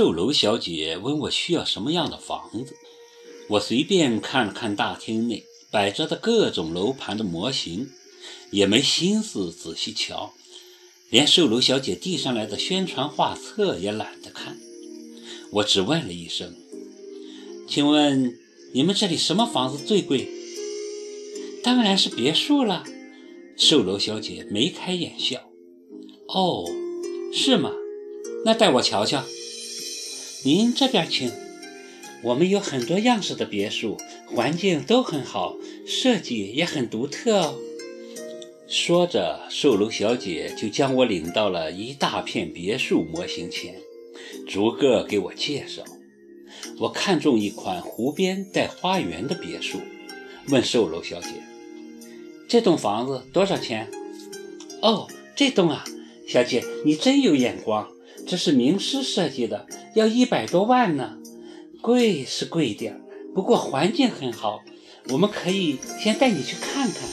售楼小姐问我需要什么样的房子，我随便看了看大厅内摆着的各种楼盘的模型，也没心思仔细瞧，连售楼小姐递上来的宣传画册也懒得看。我只问了一声：“请问你们这里什么房子最贵？”“当然是别墅了。”售楼小姐眉开眼笑。“哦，是吗？那带我瞧瞧。”您这边请，我们有很多样式的别墅，环境都很好，设计也很独特哦。说着，售楼小姐就将我领到了一大片别墅模型前，逐个给我介绍。我看中一款湖边带花园的别墅，问售楼小姐：“这栋房子多少钱？”“哦，这栋啊，小姐，你真有眼光。”这是名师设计的，要一百多万呢，贵是贵点不过环境很好，我们可以先带你去看看。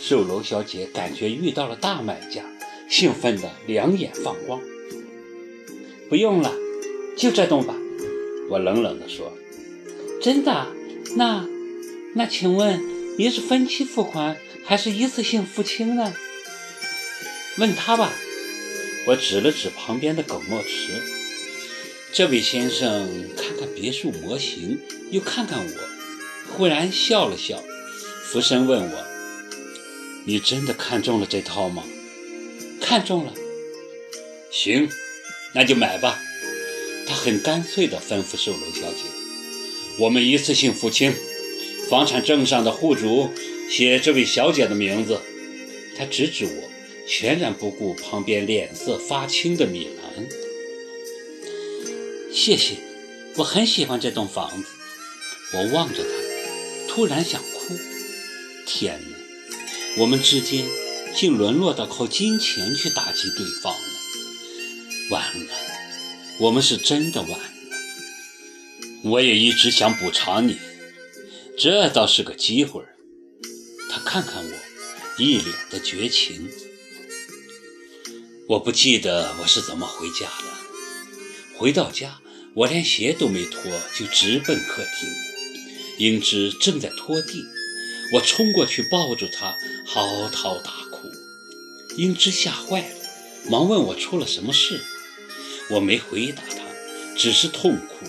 售楼小姐感觉遇到了大买家，兴奋的两眼放光。不用了，就这栋吧。我冷冷地说。真的？那那请问您是分期付款还是一次性付清呢？问他吧。我指了指旁边的耿墨池，这位先生看看别墅模型，又看看我，忽然笑了笑，俯身问我：“你真的看中了这套吗？”“看中了。”“行，那就买吧。”他很干脆地吩咐售楼小姐：“我们一次性付清，房产证上的户主写这位小姐的名字。”他指指我。全然不顾旁边脸色发青的米兰。谢谢，我很喜欢这栋房子。我望着他，突然想哭。天哪，我们之间竟沦落到靠金钱去打击对方了。完了，我们是真的完了。我也一直想补偿你，这倒是个机会。他看看我，一脸的绝情。我不记得我是怎么回家的。回到家，我连鞋都没脱，就直奔客厅。英芝正在拖地，我冲过去抱住她，嚎啕大哭。英芝吓坏了，忙问我出了什么事。我没回答她，只是痛哭。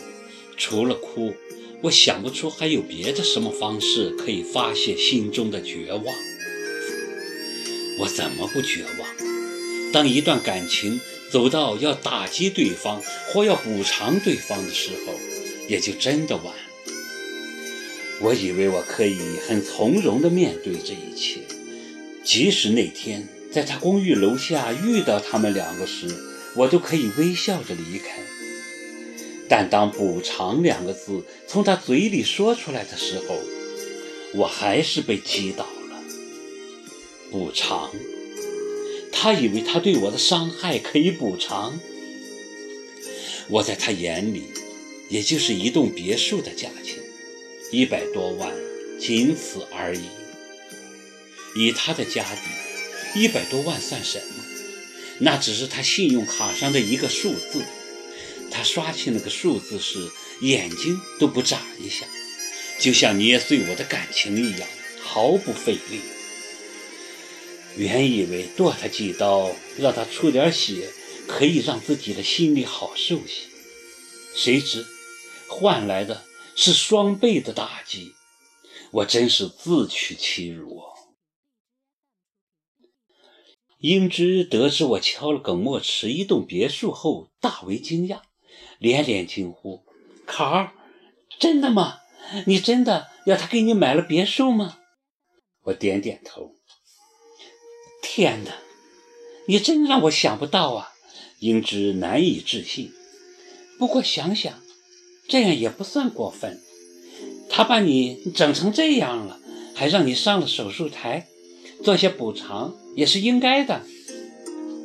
除了哭，我想不出还有别的什么方式可以发泄心中的绝望。我怎么不绝望？当一段感情走到要打击对方或要补偿对方的时候，也就真的晚了。我以为我可以很从容地面对这一切，即使那天在他公寓楼下遇到他们两个时，我都可以微笑着离开。但当“补偿”两个字从他嘴里说出来的时候，我还是被击倒了。补偿。他以为他对我的伤害可以补偿，我在他眼里，也就是一栋别墅的价钱，一百多万，仅此而已。以他的家底，一百多万算什么？那只是他信用卡上的一个数字。他刷起那个数字时，眼睛都不眨一下，就像捏碎我的感情一样，毫不费力。原以为剁他几刀，让他出点血，可以让自己的心里好受些，谁知换来的是双倍的打击，我真是自取其辱。英芝得知我敲了耿墨池一栋别墅后，大为惊讶，连连惊呼：“卡儿，真的吗？你真的要他给你买了别墅吗？”我点点头。天哪，你真让我想不到啊！英芝难以置信。不过想想，这样也不算过分。他把你整成这样了，还让你上了手术台，做些补偿也是应该的。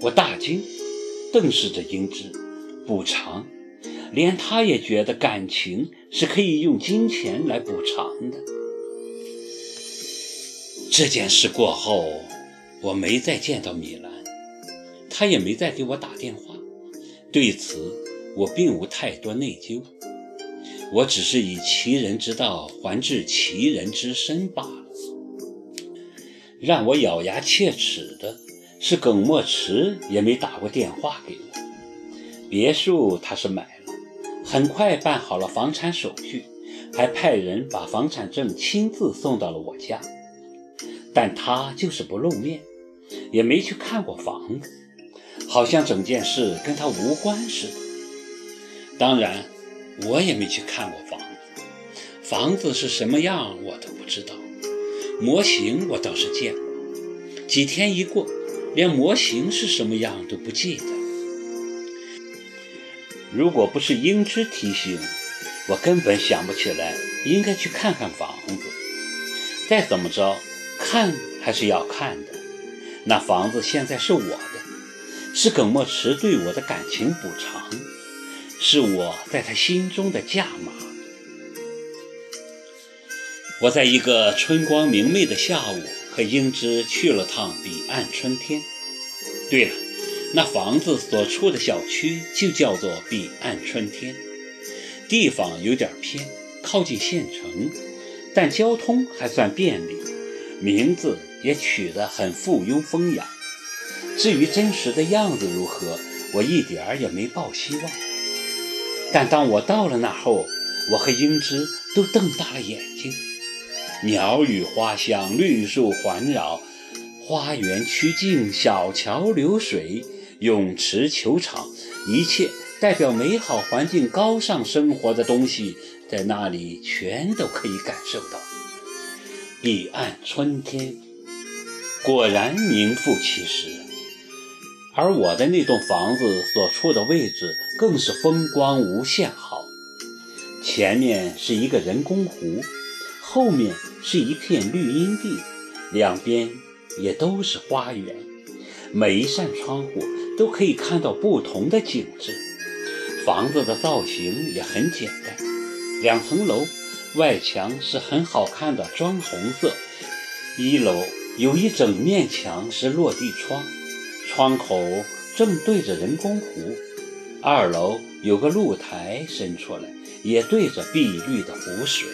我大惊，瞪视着英芝。补偿？连他也觉得感情是可以用金钱来补偿的。这件事过后。我没再见到米兰，他也没再给我打电话。对此，我并无太多内疚，我只是以其人之道还治其人之身罢了。让我咬牙切齿的是，耿墨池也没打过电话给我。别墅他是买了，很快办好了房产手续，还派人把房产证亲自送到了我家。但他就是不露面，也没去看过房子，好像整件事跟他无关似的。当然，我也没去看过房子，房子是什么样我都不知道，模型我倒是见过。几天一过，连模型是什么样都不记得。如果不是英之提醒，我根本想不起来应该去看看房子。再怎么着，看还是要看的。那房子现在是我的，是耿墨池对我的感情补偿。是我在他心中的价码。我在一个春光明媚的下午，和英芝去了趟彼岸春天。对了，那房子所处的小区就叫做彼岸春天，地方有点偏，靠近县城，但交通还算便利，名字也取得很附庸风雅。至于真实的样子如何，我一点儿也没抱希望。但当我到了那后，我和英姿都瞪大了眼睛。鸟语花香，绿树环绕，花园曲径，小桥流水，泳池球场，一切代表美好环境、高尚生活的东西，在那里全都可以感受到。彼岸春天，果然名副其实。而我的那栋房子所处的位置更是风光无限好，前面是一个人工湖，后面是一片绿荫地，两边也都是花园，每一扇窗户都可以看到不同的景致。房子的造型也很简单，两层楼，外墙是很好看的砖红色，一楼有一整面墙是落地窗。窗口正对着人工湖，二楼有个露台伸出来，也对着碧绿的湖水。